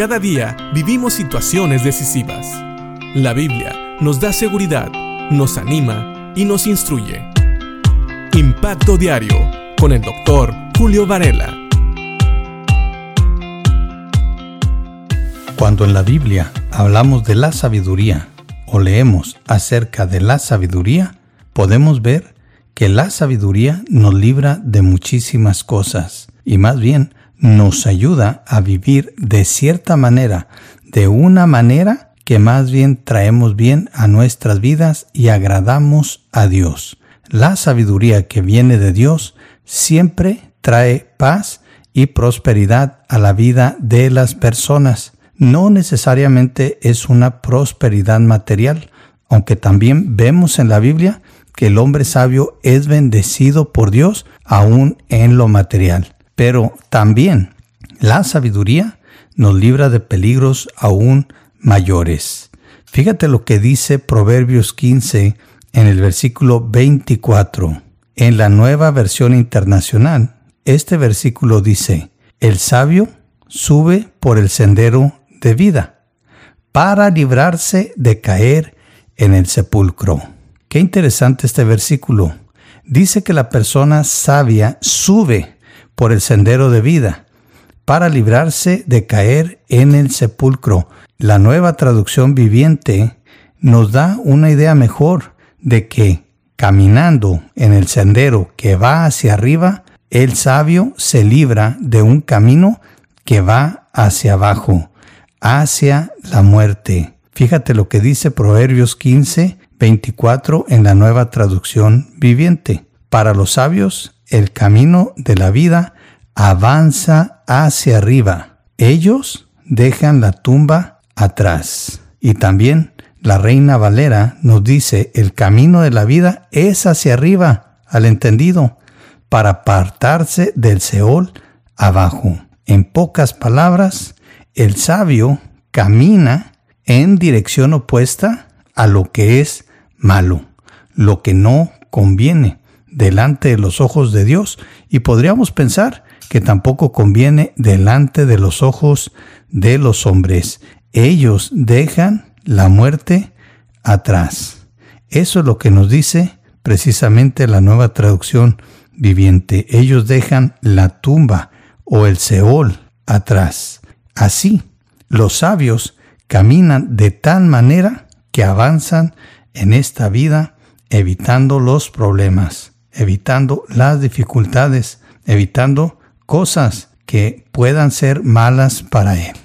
Cada día vivimos situaciones decisivas. La Biblia nos da seguridad, nos anima y nos instruye. Impacto Diario con el doctor Julio Varela. Cuando en la Biblia hablamos de la sabiduría o leemos acerca de la sabiduría, podemos ver que la sabiduría nos libra de muchísimas cosas y más bien nos ayuda a vivir de cierta manera, de una manera que más bien traemos bien a nuestras vidas y agradamos a Dios. La sabiduría que viene de Dios siempre trae paz y prosperidad a la vida de las personas. No necesariamente es una prosperidad material, aunque también vemos en la Biblia que el hombre sabio es bendecido por Dios aún en lo material. Pero también la sabiduría nos libra de peligros aún mayores. Fíjate lo que dice Proverbios 15 en el versículo 24. En la nueva versión internacional, este versículo dice, el sabio sube por el sendero de vida para librarse de caer en el sepulcro. Qué interesante este versículo. Dice que la persona sabia sube por el sendero de vida, para librarse de caer en el sepulcro. La nueva traducción viviente nos da una idea mejor de que caminando en el sendero que va hacia arriba, el sabio se libra de un camino que va hacia abajo, hacia la muerte. Fíjate lo que dice Proverbios 15, 24 en la nueva traducción viviente. Para los sabios, el camino de la vida avanza hacia arriba. Ellos dejan la tumba atrás. Y también la reina Valera nos dice, el camino de la vida es hacia arriba, al entendido, para apartarse del Seol abajo. En pocas palabras, el sabio camina en dirección opuesta a lo que es malo, lo que no conviene delante de los ojos de Dios y podríamos pensar que tampoco conviene delante de los ojos de los hombres. Ellos dejan la muerte atrás. Eso es lo que nos dice precisamente la nueva traducción viviente. Ellos dejan la tumba o el Seol atrás. Así, los sabios caminan de tal manera que avanzan en esta vida evitando los problemas evitando las dificultades, evitando cosas que puedan ser malas para Él.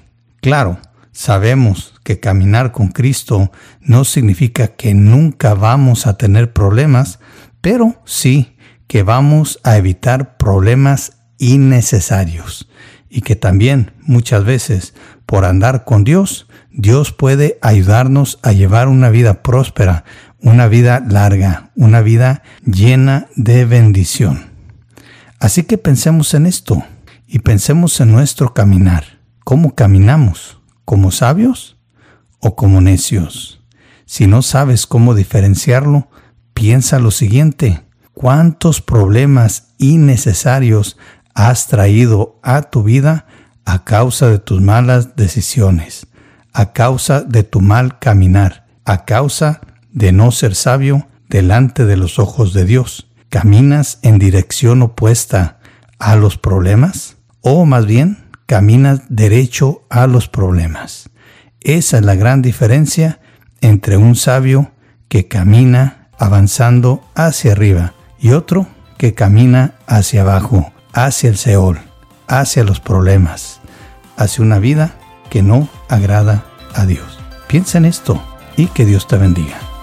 Claro, sabemos que caminar con Cristo no significa que nunca vamos a tener problemas, pero sí que vamos a evitar problemas innecesarios y que también muchas veces por andar con Dios, Dios puede ayudarnos a llevar una vida próspera, una vida larga, una vida llena de bendición. Así que pensemos en esto y pensemos en nuestro caminar. ¿Cómo caminamos? ¿Como sabios o como necios? Si no sabes cómo diferenciarlo, piensa lo siguiente. ¿Cuántos problemas innecesarios has traído a tu vida a causa de tus malas decisiones, a causa de tu mal caminar, a causa de de no ser sabio delante de los ojos de Dios? ¿Caminas en dirección opuesta a los problemas? ¿O más bien caminas derecho a los problemas? Esa es la gran diferencia entre un sabio que camina avanzando hacia arriba y otro que camina hacia abajo, hacia el Seol, hacia los problemas, hacia una vida que no agrada a Dios. Piensa en esto y que Dios te bendiga.